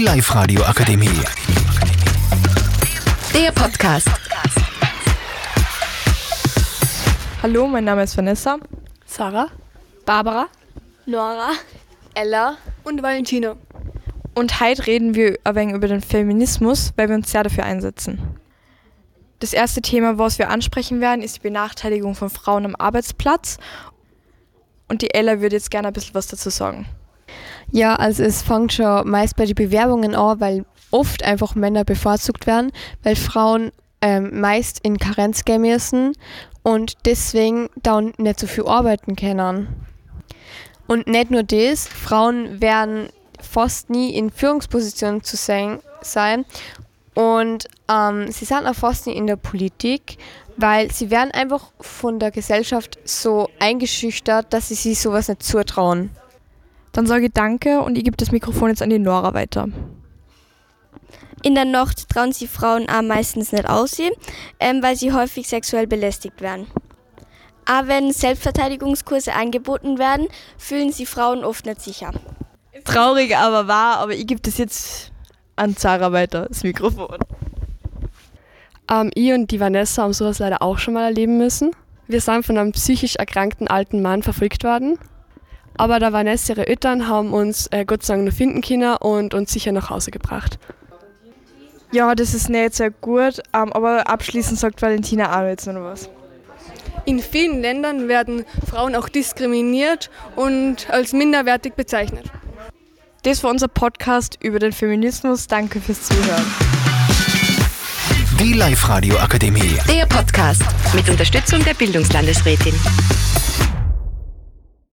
Die Live-Radio Akademie. Der Podcast. Hallo, mein Name ist Vanessa. Sarah, Barbara Nora Ella und Valentina. Und heute reden wir ein wenig über den Feminismus, weil wir uns sehr dafür einsetzen. Das erste Thema, was wir ansprechen werden, ist die Benachteiligung von Frauen am Arbeitsplatz. Und die Ella würde jetzt gerne ein bisschen was dazu sagen. Ja, also es fängt schon meist bei den Bewerbungen an, weil oft einfach Männer bevorzugt werden, weil Frauen ähm, meist in Karenz gehen müssen und deswegen dann nicht so viel arbeiten können. Und nicht nur das, Frauen werden fast nie in Führungspositionen zu sein, und ähm, sie sind auch fast nie in der Politik, weil sie werden einfach von der Gesellschaft so eingeschüchtert, dass sie sich sowas nicht zutrauen. Dann sage ich Danke und ich gebe das Mikrofon jetzt an die Nora weiter. In der Nacht trauen sie Frauen auch meistens nicht aussehen, ähm, weil sie häufig sexuell belästigt werden. Aber wenn Selbstverteidigungskurse angeboten werden, fühlen sie Frauen oft nicht sicher. Traurig, aber wahr, aber ich gebe das jetzt an Sarah weiter, das Mikrofon. Ähm, ich und die Vanessa haben sowas leider auch schon mal erleben müssen. Wir sind von einem psychisch erkrankten alten Mann verfolgt worden. Aber der Vanessa ihre Eltern haben uns äh, Gott sei Dank noch finden können und uns sicher nach Hause gebracht. Ja, das ist nicht sehr gut, ähm, aber abschließend sagt Valentina auch jetzt noch was. In vielen Ländern werden Frauen auch diskriminiert und als minderwertig bezeichnet. Das war unser Podcast über den Feminismus. Danke fürs Zuhören. Die Live-Radio Akademie. Der Podcast mit Unterstützung der Bildungslandesrätin.